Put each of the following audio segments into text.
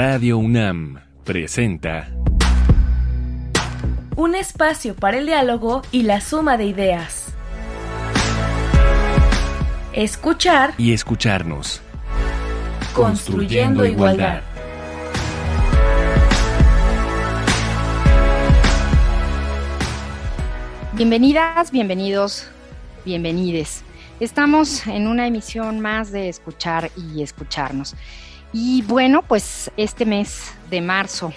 Radio UNAM presenta Un espacio para el diálogo y la suma de ideas. Escuchar y escucharnos. Construyendo igualdad. Bienvenidas, bienvenidos, bienvenides. Estamos en una emisión más de escuchar y escucharnos. Y bueno, pues este mes de marzo,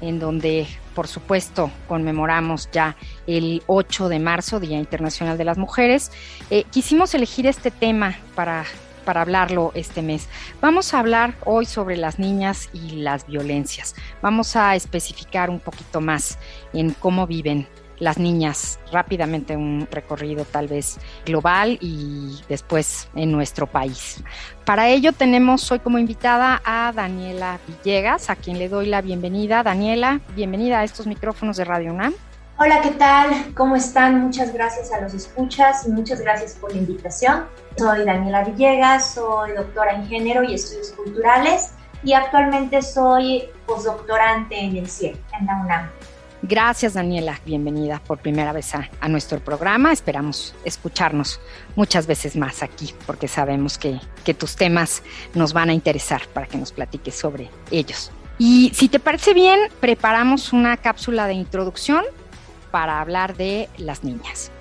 en donde por supuesto conmemoramos ya el 8 de marzo, Día Internacional de las Mujeres, eh, quisimos elegir este tema para para hablarlo este mes. Vamos a hablar hoy sobre las niñas y las violencias. Vamos a especificar un poquito más en cómo viven las niñas rápidamente un recorrido tal vez global y después en nuestro país. Para ello tenemos hoy como invitada a Daniela Villegas, a quien le doy la bienvenida. Daniela, bienvenida a estos micrófonos de Radio UNAM. Hola, ¿qué tal? ¿Cómo están? Muchas gracias a los escuchas y muchas gracias por la invitación. Soy Daniela Villegas, soy doctora en género y estudios culturales y actualmente soy postdoctorante en el CIE, en la UNAM. Gracias Daniela, bienvenida por primera vez a, nuestro programa. Esperamos escucharnos muchas veces más aquí porque sabemos que, que tus temas nos van a interesar para que nos platiques sobre ellos. Y si te parece bien, preparamos una cápsula de introducción para hablar de las niñas.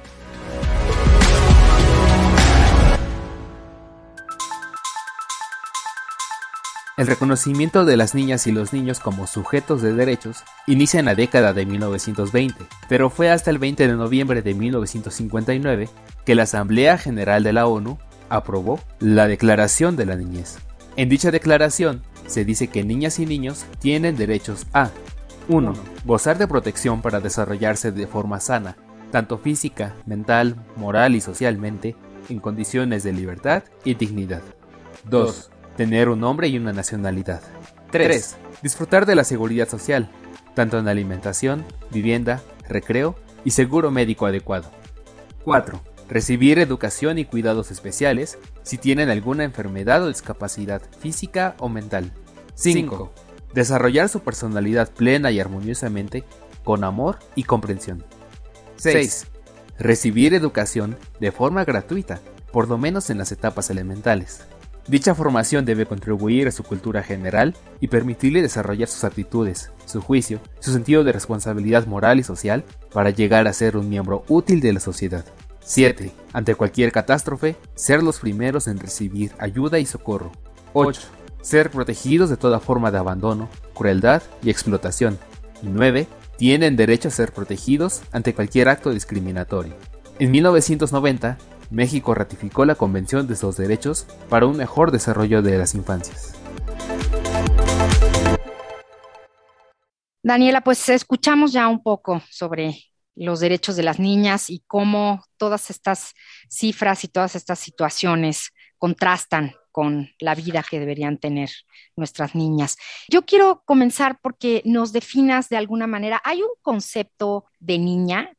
El reconocimiento de las niñas y los niños como sujetos de derechos inicia en la década de 1920, pero fue hasta el 20 de noviembre de 1959 que la Asamblea General de la ONU aprobó la Declaración de la Niñez. En dicha declaración se dice que niñas y niños tienen derechos a 1. Gozar de protección para desarrollarse de forma sana, tanto física, mental, moral y socialmente, en condiciones de libertad y dignidad. 2 tener un nombre y una nacionalidad. 3. Disfrutar de la seguridad social, tanto en alimentación, vivienda, recreo y seguro médico adecuado. 4. Recibir educación y cuidados especiales si tienen alguna enfermedad o discapacidad física o mental. 5. Desarrollar su personalidad plena y armoniosamente con amor y comprensión. 6. Recibir educación de forma gratuita, por lo menos en las etapas elementales. Dicha formación debe contribuir a su cultura general y permitirle desarrollar sus actitudes, su juicio, su sentido de responsabilidad moral y social para llegar a ser un miembro útil de la sociedad. 7. Ante cualquier catástrofe, ser los primeros en recibir ayuda y socorro. 8. Ser protegidos de toda forma de abandono, crueldad y explotación. Y 9. Tienen derecho a ser protegidos ante cualquier acto discriminatorio. En 1990, México ratificó la Convención de los Derechos para un mejor desarrollo de las infancias. Daniela, pues escuchamos ya un poco sobre los derechos de las niñas y cómo todas estas cifras y todas estas situaciones contrastan con la vida que deberían tener nuestras niñas. Yo quiero comenzar porque nos definas de alguna manera, ¿hay un concepto de niña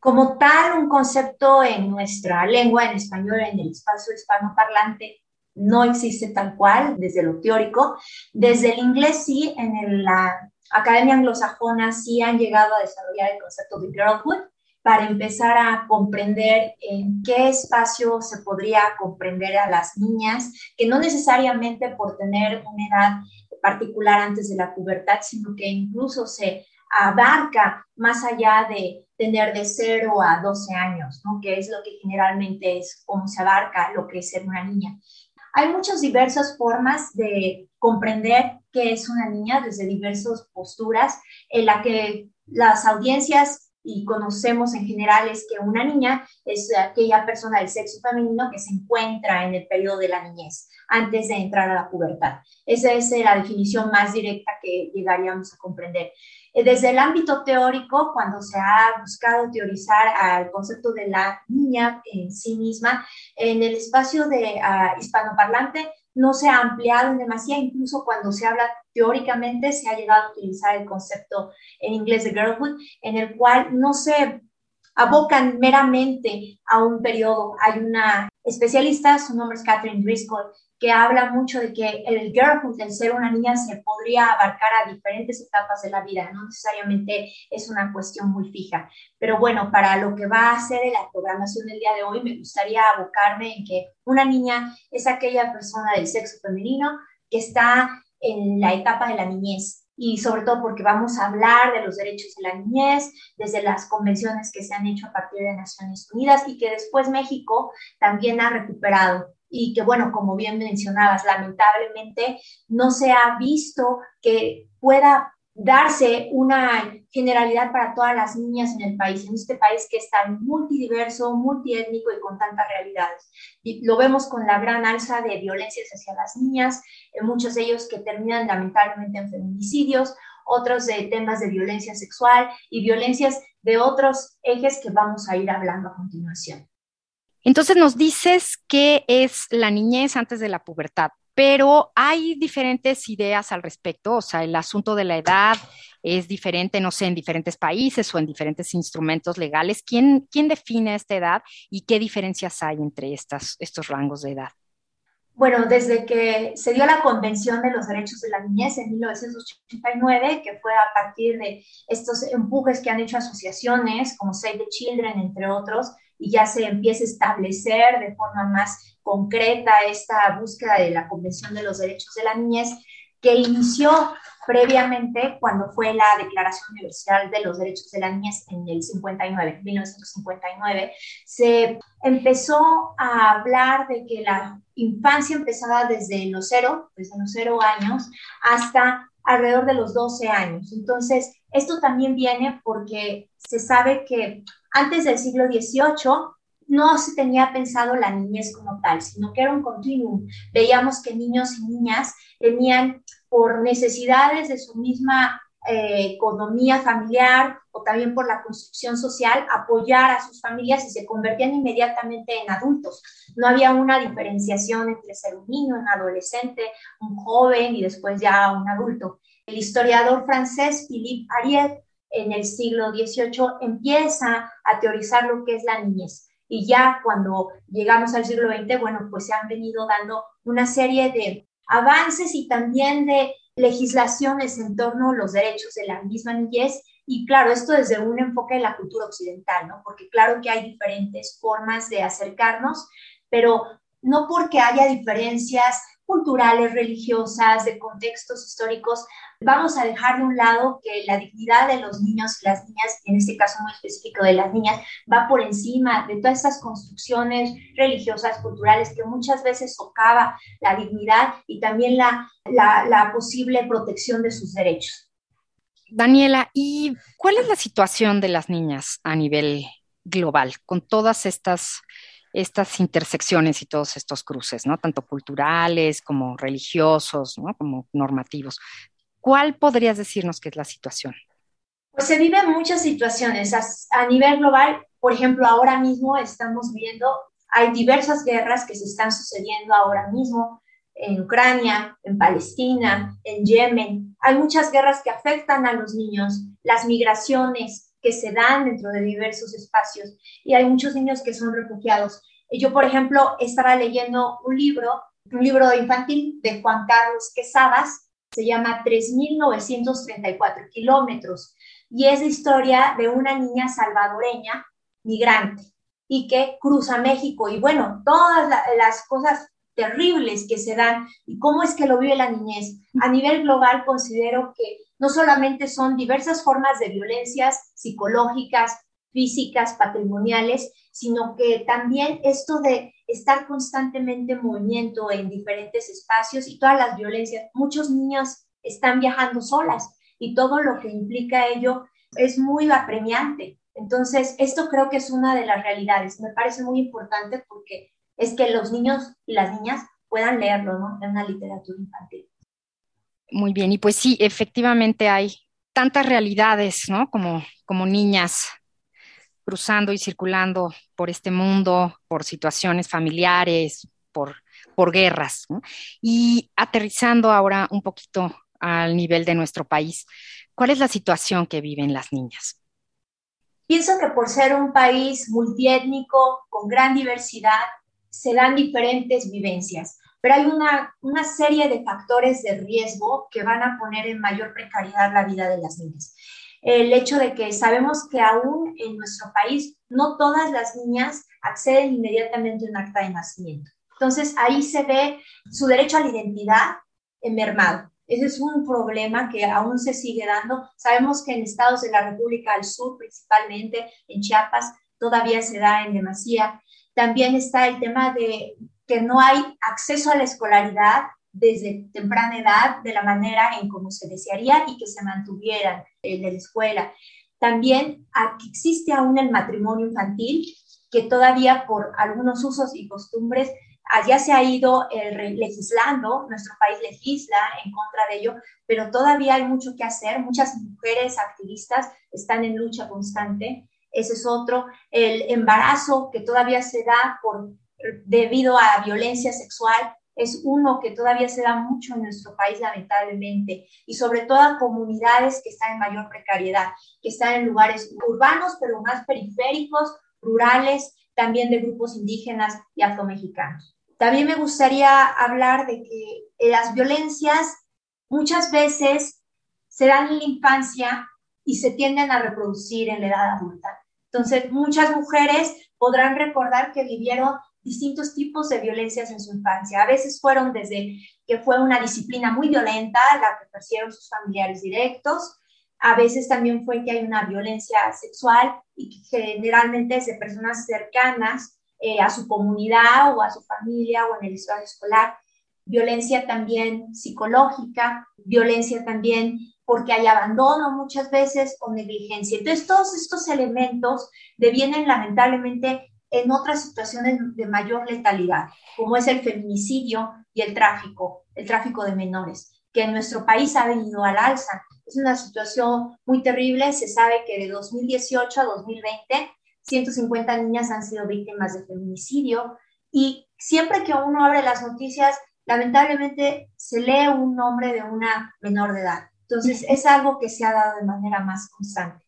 como tal, un concepto en nuestra lengua, en español, en el espacio hispanoparlante, no existe tal cual desde lo teórico. Desde el inglés sí, en la Academia Anglosajona sí han llegado a desarrollar el concepto de girlhood para empezar a comprender en qué espacio se podría comprender a las niñas, que no necesariamente por tener una edad particular antes de la pubertad, sino que incluso se abarca más allá de tener de 0 a 12 años, ¿no? que es lo que generalmente es como se abarca lo que es ser una niña. Hay muchas diversas formas de comprender qué es una niña desde diversas posturas en la que las audiencias y conocemos en general es que una niña es aquella persona del sexo femenino que se encuentra en el periodo de la niñez, antes de entrar a la pubertad. Esa es la definición más directa que llegaríamos a comprender. Eh, desde el ámbito teórico, cuando se ha buscado teorizar al concepto de la niña en sí misma, en el espacio de uh, hispanoparlante no se ha ampliado en demasía, incluso cuando se habla teóricamente se ha llegado a utilizar el concepto en inglés de girlhood, en el cual no se abocan meramente a un periodo. Hay una especialista, su nombre es Catherine Driscoll, que habla mucho de que el girlhood, el ser una niña, se podría abarcar a diferentes etapas de la vida, no necesariamente es una cuestión muy fija. Pero bueno, para lo que va a ser la programación del día de hoy, me gustaría abocarme en que una niña es aquella persona del sexo femenino que está en la etapa de la niñez, y sobre todo porque vamos a hablar de los derechos de la niñez, desde las convenciones que se han hecho a partir de Naciones Unidas y que después México también ha recuperado y que, bueno, como bien mencionabas, lamentablemente no se ha visto que pueda darse una generalidad para todas las niñas en el país, en este país que es tan multidiverso, multiétnico y con tantas realidades. Y lo vemos con la gran alza de violencias hacia las niñas, en muchos de ellos que terminan lamentablemente en feminicidios, otros de temas de violencia sexual y violencias de otros ejes que vamos a ir hablando a continuación. Entonces nos dices qué es la niñez antes de la pubertad, pero hay diferentes ideas al respecto, o sea, el asunto de la edad es diferente, no sé, en diferentes países o en diferentes instrumentos legales. ¿Quién, quién define esta edad y qué diferencias hay entre estas, estos rangos de edad? Bueno, desde que se dio la Convención de los Derechos de la Niñez en 1989, que fue a partir de estos empujes que han hecho asociaciones como Save the Children, entre otros, y ya se empieza a establecer de forma más concreta esta búsqueda de la Convención de los Derechos de la Niñez, que inició previamente cuando fue la Declaración Universal de los Derechos de la Niñez en el 59, 1959, se empezó a hablar de que la infancia empezaba desde los cero, desde los cero años, hasta alrededor de los 12 años. Entonces, esto también viene porque se sabe que antes del siglo XVIII no se tenía pensado la niñez como tal, sino que era un continuum. Veíamos que niños y niñas tenían por necesidades de su misma eh, economía familiar o también por la construcción social, apoyar a sus familias y se convertían inmediatamente en adultos. No había una diferenciación entre ser un niño, un adolescente, un joven y después ya un adulto. El historiador francés Philippe Ariet en el siglo XVIII empieza a teorizar lo que es la niñez. Y ya cuando llegamos al siglo XX, bueno, pues se han venido dando una serie de avances y también de legislaciones en torno a los derechos de la misma niñez. Y claro, esto desde un enfoque de la cultura occidental, ¿no? Porque claro que hay diferentes formas de acercarnos, pero no porque haya diferencias culturales, religiosas, de contextos históricos, vamos a dejar de un lado que la dignidad de los niños y las niñas, en este caso muy específico de las niñas, va por encima de todas estas construcciones religiosas, culturales, que muchas veces socava la dignidad y también la, la, la posible protección de sus derechos. Daniela, ¿y cuál es la situación de las niñas a nivel global con todas estas estas intersecciones y todos estos cruces, ¿no? Tanto culturales como religiosos. Como normativos. ¿Cuál podrías decirnos que es la situación? Pues se viven muchas situaciones a, nivel global. Por ejemplo, ahora mismo estamos viendo, hay diversas guerras que se están sucediendo ahora mismo en Ucrania, en Palestina, en Yemen. Hay muchas guerras que afectan a los niños, las migraciones, que se dan dentro de diversos espacios y hay muchos niños que son refugiados. Yo, por ejemplo, estaba leyendo un libro, un libro infantil de Juan Carlos Quesadas, se llama 3.934 kilómetros y es la historia de una niña salvadoreña migrante y que cruza México y bueno, todas las cosas terribles que se dan y cómo es que lo vive la niñez. A nivel global considero que no solamente son diversas formas de violencias psicológicas, físicas, patrimoniales, sino que también esto de estar constantemente en movimiento en diferentes espacios y todas las violencias. Muchos niños están viajando solas y todo lo que implica ello es muy apremiante. Entonces, esto creo que es una de las realidades. Me parece muy importante porque es que los niños y las niñas puedan leerlo, ¿no? En una literatura infantil. Muy bien, y pues sí, efectivamente hay tantas realidades, ¿no? Como, como niñas cruzando y circulando por este mundo, por situaciones familiares, por, por guerras. Y aterrizando ahora un poquito al nivel de nuestro país, ¿cuál es la situación que viven las niñas? Pienso que por ser un país multiétnico, con gran diversidad, se dan diferentes vivencias, pero hay una, una serie de factores de riesgo que van a poner en mayor precariedad la vida de las niñas. El hecho de que sabemos que aún en nuestro país no todas las niñas acceden inmediatamente a un acta de nacimiento. Entonces ahí se ve su derecho a la identidad mermado. Ese es un problema que aún se sigue dando. Sabemos que en estados de la República del Sur, principalmente en Chiapas, todavía se da en demasía. También está el tema de que no hay acceso a la escolaridad desde temprana edad de la manera en como se desearía y que se mantuvieran en la escuela. También existe aún el matrimonio infantil, que todavía por algunos usos y costumbres allá se ha ido eh, legislando, nuestro país legisla en contra de ello, pero todavía hay mucho que hacer. Muchas mujeres activistas están en lucha constante. Ese es otro. El embarazo que todavía se da por, debido a violencia sexual es uno que todavía se da mucho en nuestro país, lamentablemente, y sobre todo a comunidades que están en mayor precariedad, que están en lugares urbanos, pero más periféricos, rurales, también de grupos indígenas y afromexicanos. También me gustaría hablar de que las violencias muchas veces se dan en la infancia y se tienden a reproducir en la edad adulta. Entonces, muchas mujeres podrán recordar que vivieron distintos tipos de violencias en su infancia. A veces fueron desde que fue una disciplina muy violenta la que ejercieron sus familiares directos, a veces también fue que hay una violencia sexual y que generalmente es de personas cercanas eh, a su comunidad o a su familia o en el estado escolar, violencia también psicológica, violencia también porque hay abandono muchas veces o negligencia. Entonces, todos estos elementos devienen lamentablemente en otras situaciones de mayor letalidad, como es el feminicidio y el tráfico, el tráfico de menores, que en nuestro país ha venido al alza. Es una situación muy terrible. Se sabe que de 2018 a 2020 150 niñas han sido víctimas de feminicidio y siempre que uno abre las noticias, lamentablemente se lee un nombre de una menor de edad. Entonces es algo que se ha dado de manera más constante.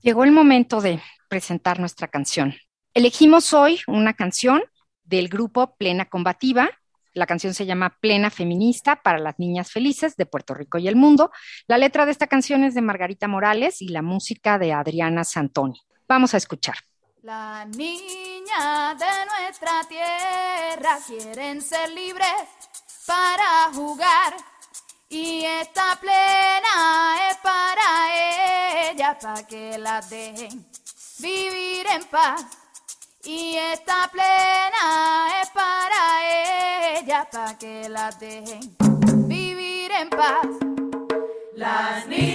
Llegó el momento de presentar nuestra canción. Elegimos hoy una canción del grupo Plena Combativa. La canción se llama Plena Feminista para las Niñas Felices de Puerto Rico y el Mundo. La letra de esta canción es de Margarita Morales y la música de Adriana Santoni. Vamos a escuchar. Las niñas de nuestra tierra quieren ser libres para jugar y esta plena es para ellas, para que las dejen vivir en paz. Y esta plena es para ellas, para que las dejen vivir en paz. Las niñas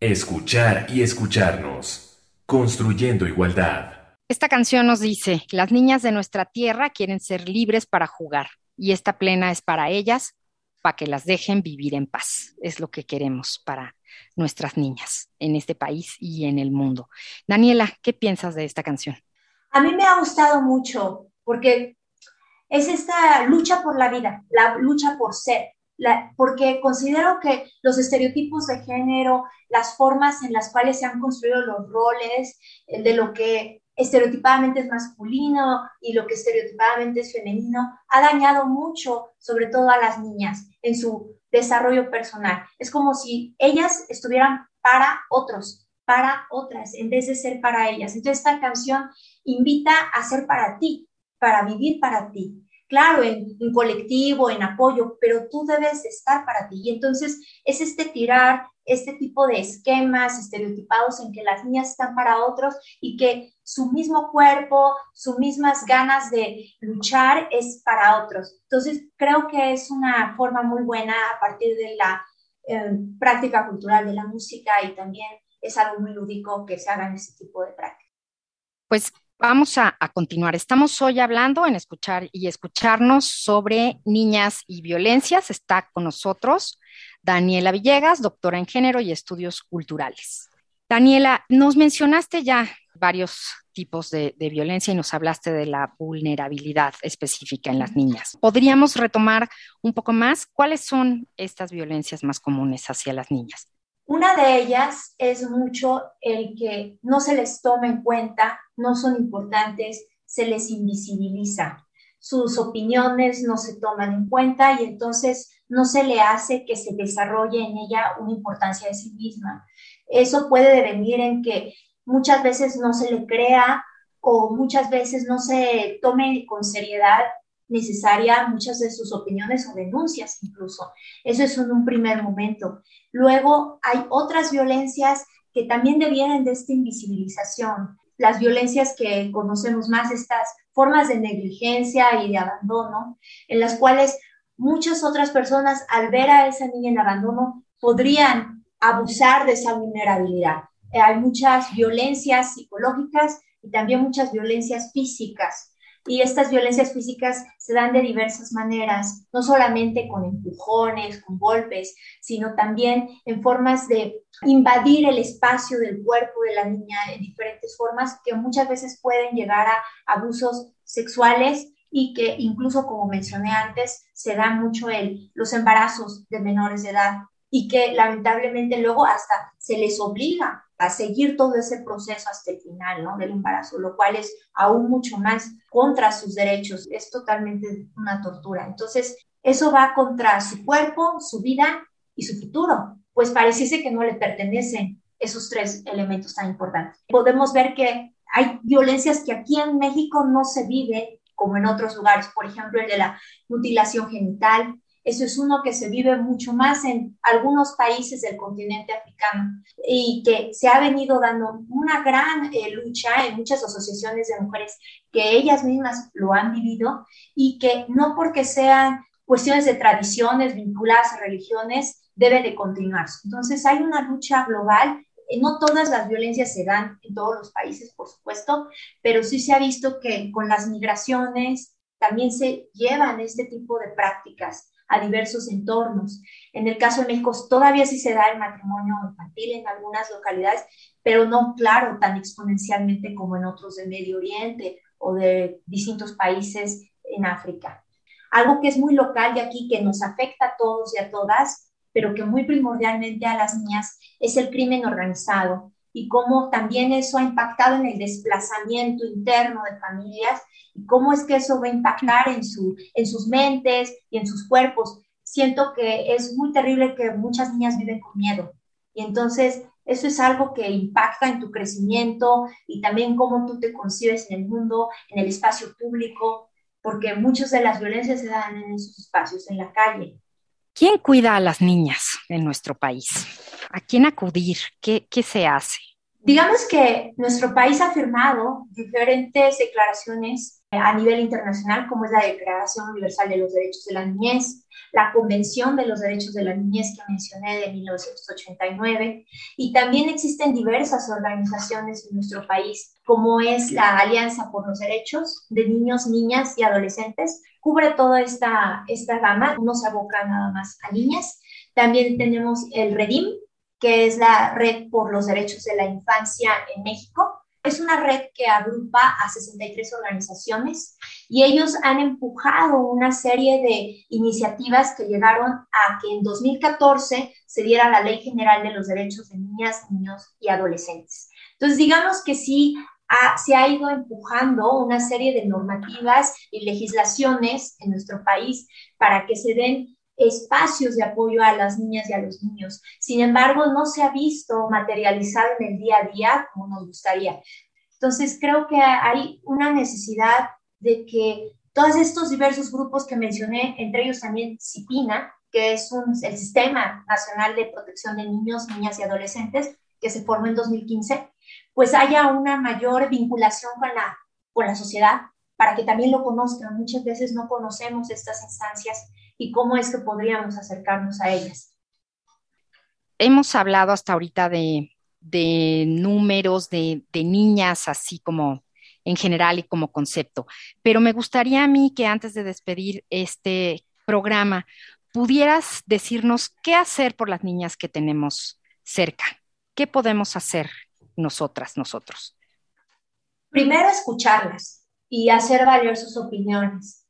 Escuchar y escucharnos. Construyendo igualdad. Esta canción nos dice, las niñas de nuestra tierra quieren ser libres para jugar y esta plena es para ellas, para que las dejen vivir en paz. Es lo que queremos para nuestras niñas en este país y en el mundo. Daniela, ¿qué piensas de esta canción? A mí me ha gustado mucho porque es esta lucha por la vida, la lucha por ser, porque considero que los estereotipos de género, las formas en las cuales se han construido los roles, de lo que estereotipadamente es masculino y lo que estereotipadamente es femenino, ha dañado mucho, sobre todo a las niñas, en su desarrollo personal. Es como si ellas estuvieran para otros, para otras, en vez de ser para ellas. Entonces esta canción invita a ser para ti, para vivir para ti claro, en, colectivo, en apoyo, pero tú debes estar para ti. Y entonces es este tirar este tipo de esquemas estereotipados en que las niñas están para otros y que su mismo cuerpo, sus mismas ganas de luchar es para otros. Entonces creo que es una forma muy buena a partir de la eh, práctica cultural de la música y también es algo muy lúdico que se hagan ese tipo de prácticas. Pues Vamos a, continuar. Estamos hoy hablando en escuchar y escucharnos sobre niñas y violencias. Está con nosotros Daniela Villegas, doctora en género y estudios culturales. Daniela, nos mencionaste ya varios tipos de, de, violencia y nos hablaste de la vulnerabilidad específica en las niñas. ¿Podríamos retomar un poco más cuáles son estas violencias más comunes hacia las niñas? Una de ellas es mucho el que no se les toma en cuenta, no son importantes, se les invisibiliza. Sus opiniones no se toman en cuenta y entonces no se le hace que se desarrolle en ella una importancia de sí misma. Eso puede devenir en que muchas veces no se le crea o muchas veces no se tome con seriedad necesaria muchas de sus opiniones o denuncias incluso. Eso es en un primer momento. Luego hay otras violencias que también devienen de esta invisibilización. Las violencias que conocemos más, estas formas de negligencia y de abandono, en las cuales muchas otras personas al ver a esa niña en abandono podrían abusar de esa vulnerabilidad. Hay muchas violencias psicológicas y también muchas violencias físicas y estas violencias físicas se dan de diversas maneras, no solamente con empujones, con golpes, sino también en formas de invadir el espacio del cuerpo de la niña en diferentes formas que muchas veces pueden llegar a abusos sexuales y que incluso, como mencioné antes, se dan mucho en los embarazos de menores de edad y que lamentablemente luego hasta se les obliga a seguir todo ese proceso hasta el final ¿no? del embarazo, lo cual es aún mucho más contra sus derechos, es totalmente una tortura. Entonces, eso va contra su cuerpo, su vida y su futuro, pues pareciese que no le pertenecen esos tres elementos tan importantes. Podemos ver que hay violencias que aquí en México no se vive como en otros lugares, por ejemplo, el de la mutilación genital, eso es uno que se vive mucho más en algunos países del continente africano y que se ha venido dando una gran eh, lucha en muchas asociaciones de mujeres que ellas mismas lo han vivido y que no porque sean cuestiones de tradiciones vinculadas a religiones debe de continuarse. Entonces hay una lucha global eh, no todas las violencias se dan en todos los países, por supuesto, pero sí se ha visto que con las migraciones también se llevan este tipo de prácticas a diversos entornos. En el caso de México todavía sí se da el matrimonio infantil en algunas localidades, pero no, claro, tan exponencialmente como en otros de Medio Oriente o de distintos países en África. Algo que es muy local de aquí, que nos afecta a todos y a todas, pero que muy primordialmente a las niñas, es el crimen organizado y cómo también eso ha impactado en el desplazamiento interno de familias y cómo es que eso va a impactar en, su, en sus mentes y en sus cuerpos. Siento que es muy terrible que muchas niñas viven con miedo y entonces eso es algo que impacta en tu crecimiento y también cómo tú te concibes en el mundo, en el espacio público, porque muchas de las violencias se dan en esos espacios, en la calle. ¿Quién cuida a las niñas en nuestro país? ¿A quién acudir? ¿Qué, qué se hace? Digamos que nuestro país ha firmado diferentes declaraciones a nivel internacional, como es la Declaración Universal de los Derechos de la Niñez, la Convención de los Derechos de la Niñez que mencioné de 1989, y también existen diversas organizaciones en nuestro país, como es la Alianza por los Derechos de Niños, Niñas y Adolescentes, cubre toda esta, esta gama, no se aboca nada más a niñas. También tenemos el REDIM, que es la Red por los Derechos de la Infancia en México. Es una red que agrupa a 63 organizaciones y ellos han empujado una serie de iniciativas que llegaron a que en 2014 se diera la Ley General de los Derechos de Niñas, Niños y Adolescentes. Entonces, digamos que sí se ha ido empujando una serie de normativas y legislaciones en nuestro país para que se den espacios de apoyo a las niñas y a los niños. Sin embargo, no se ha visto materializado en el día a día como nos gustaría. Entonces, creo que hay una necesidad de que todos estos diversos grupos que mencioné, entre ellos también CIPINA, que es el Sistema Nacional de Protección de Niños, Niñas y Adolescentes, que se formó en 2015, pues haya una mayor vinculación con la, con la sociedad para que también lo conozcan. Muchas veces no conocemos estas instancias y cómo es que podríamos acercarnos a ellas. Hemos hablado hasta ahorita de, números de, de niñas, así como en general y como concepto, pero me gustaría a mí que antes de despedir este programa, pudieras decirnos qué hacer por las niñas que tenemos cerca. ¿Qué podemos hacer nosotras, nosotros? Primero, escucharlas y hacer valer sus opiniones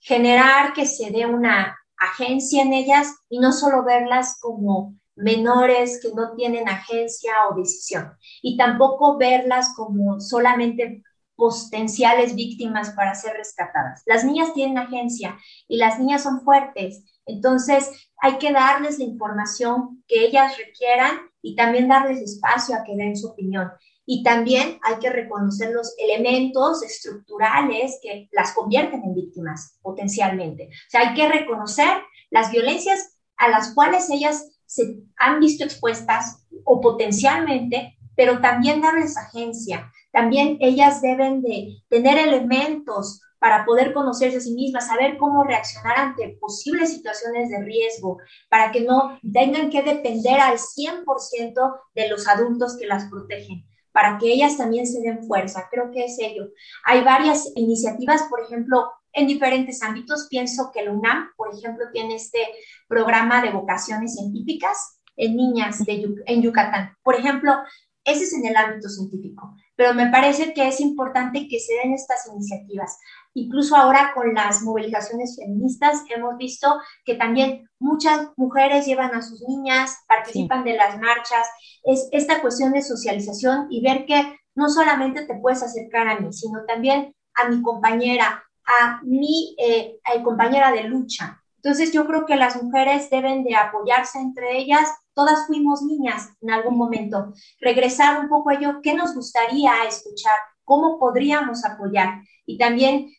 generar que se dé una agencia en ellas y no solo verlas como menores que no tienen agencia o decisión y tampoco verlas como solamente potenciales víctimas para ser rescatadas. Las niñas tienen agencia y las niñas son fuertes, entonces hay que darles la información que ellas requieran y también darles espacio a que den su opinión. Y también hay que reconocer los elementos estructurales que las convierten en víctimas potencialmente. O sea, hay que reconocer las violencias a las cuales ellas se han visto expuestas o potencialmente, pero también darles agencia. También ellas deben de tener elementos para poder conocerse a sí mismas, saber cómo reaccionar ante posibles situaciones de riesgo, para que no tengan que depender al 100% de los adultos que las protegen para que ellas también se den fuerza. Creo que es ello. Hay varias iniciativas, por ejemplo, en diferentes ámbitos. Pienso que la UNAM, por ejemplo, tiene este programa de vocaciones científicas en niñas de, en Yucatán. Por ejemplo, ese es en el ámbito científico, pero me parece que es importante que se den estas iniciativas. Incluso ahora con las movilizaciones feministas hemos visto que también muchas mujeres llevan a sus niñas, participan de las marchas. Es esta cuestión de socialización y ver que no solamente te puedes acercar a mí, sino también a mi compañera, a mi eh, compañera de lucha. Entonces yo creo que las mujeres deben de apoyarse entre ellas. Todas fuimos niñas en algún momento. Regresar un poco a ello, ¿qué nos gustaría escuchar? ¿Cómo podríamos apoyar? Y también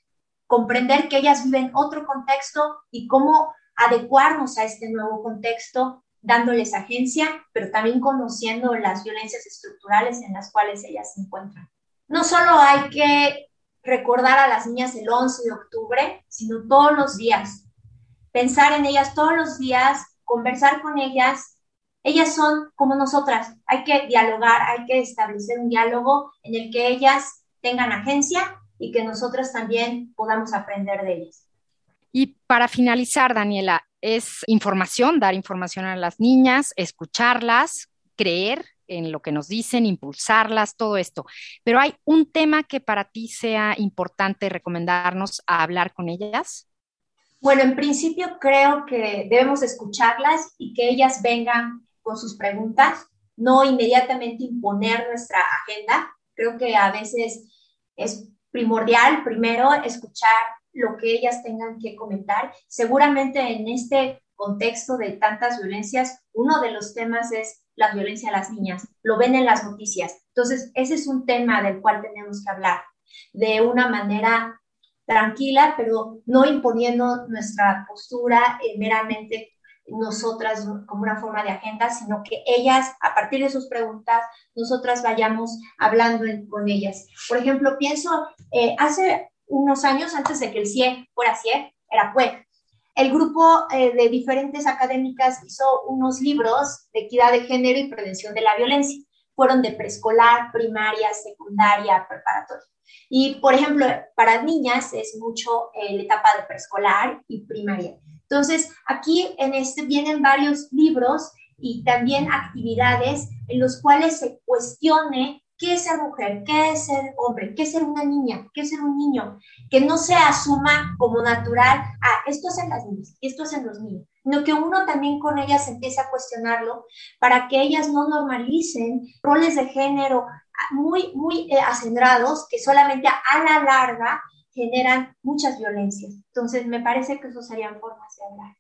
comprender que ellas viven otro contexto y cómo adecuarnos a este nuevo contexto, dándoles agencia, pero también conociendo las violencias estructurales en las cuales ellas se encuentran. No solo hay que recordar a las niñas el 11 de octubre, sino todos los días. Pensar en ellas todos los días, conversar con ellas. Ellas son como nosotras. Hay que dialogar, hay que establecer un diálogo en el que ellas tengan agencia y que nosotros también podamos aprender de ellos. Y para finalizar, Daniela, es información, dar información a las niñas, escucharlas, creer en lo que nos dicen, impulsarlas, todo esto. Pero hay un tema que para ti sea importante recomendarnos a hablar con ellas. Bueno, en principio creo que debemos escucharlas y que ellas vengan con sus preguntas, no inmediatamente imponer nuestra agenda. Creo que a veces es primordial primero escuchar lo que ellas tengan que comentar. Seguramente en este contexto de tantas violencias, uno de los temas es la violencia a las niñas. Lo ven en las noticias. Entonces, ese es un tema del cual tenemos que hablar de una manera tranquila, pero no imponiendo nuestra postura eh, meramente nosotras como una forma de agenda, sino que ellas, a partir de sus preguntas, nosotras vayamos hablando con ellas. Por ejemplo, pienso, eh, hace unos años, antes de que el CIE fuera CIE, era PUEC, el grupo eh, de diferentes académicas hizo unos libros de equidad de género y prevención de la violencia. Fueron de preescolar, primaria, secundaria, preparatoria. Y, por ejemplo, para niñas es mucho eh, la etapa de preescolar y primaria. Entonces, aquí en este vienen varios libros y también actividades en los cuales se cuestione qué es ser mujer, qué es ser hombre, qué es ser una niña, qué es ser un niño, que no se asuma como natural, ah, esto es en las niñas, esto es en los niños, sino que uno también con ellas empiece a cuestionarlo para que ellas no normalicen roles de género muy, muy eh, acendrados que solamente a la larga generan muchas violencias. Entonces, me parece que eso serían formas de hablar.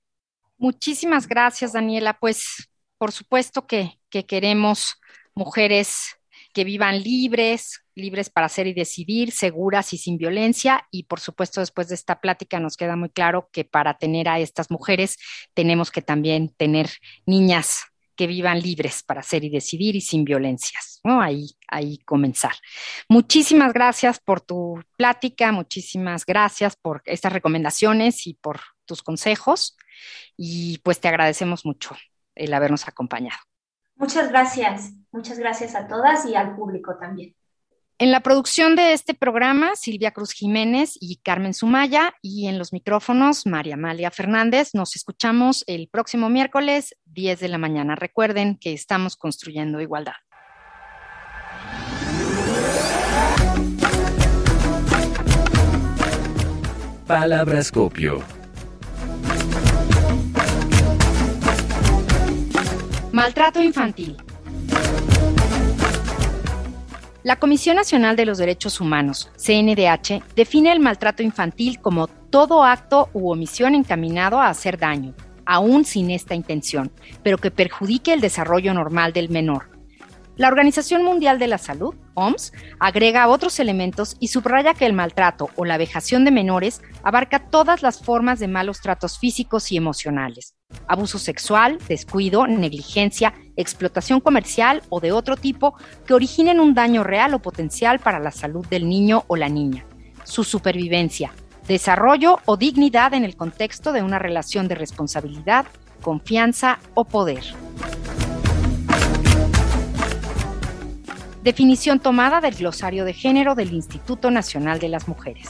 Muchísimas gracias, Daniela. Pues, por supuesto que, que queremos mujeres que vivan libres, libres para hacer y decidir, seguras y sin violencia. Y por supuesto, después de esta plática nos queda muy claro que para tener a estas mujeres tenemos que también tener niñas que vivan libres para hacer y decidir y sin violencias, ¿no? Ahí, ahí comenzar. Muchísimas gracias por tu plática, muchísimas gracias por estas recomendaciones y por tus consejos y pues te agradecemos mucho el habernos acompañado. Muchas gracias, muchas gracias a todas y al público también. En la producción de este programa, Silvia Cruz Jiménez y Carmen Sumaya, y en los micrófonos, María Amalia Fernández. Nos escuchamos el próximo miércoles, 10 de la mañana. Recuerden que estamos construyendo igualdad. Palabrascopio. Maltrato infantil. La Comisión Nacional de los Derechos Humanos, CNDH, define el maltrato infantil como todo acto u omisión encaminado a hacer daño, aún sin esta intención, pero que perjudique el desarrollo normal del menor, la Organización Mundial de la Salud, OMS, agrega otros elementos y subraya que el maltrato o la vejación de menores abarca todas las formas de malos tratos físicos y emocionales. Abuso sexual, descuido, negligencia, explotación comercial o de otro tipo que originen un daño real o potencial para la salud del niño o la niña. Su supervivencia, desarrollo o dignidad en el contexto de una relación de responsabilidad, confianza o poder. Definición tomada del glosario de género del Instituto Nacional de las Mujeres.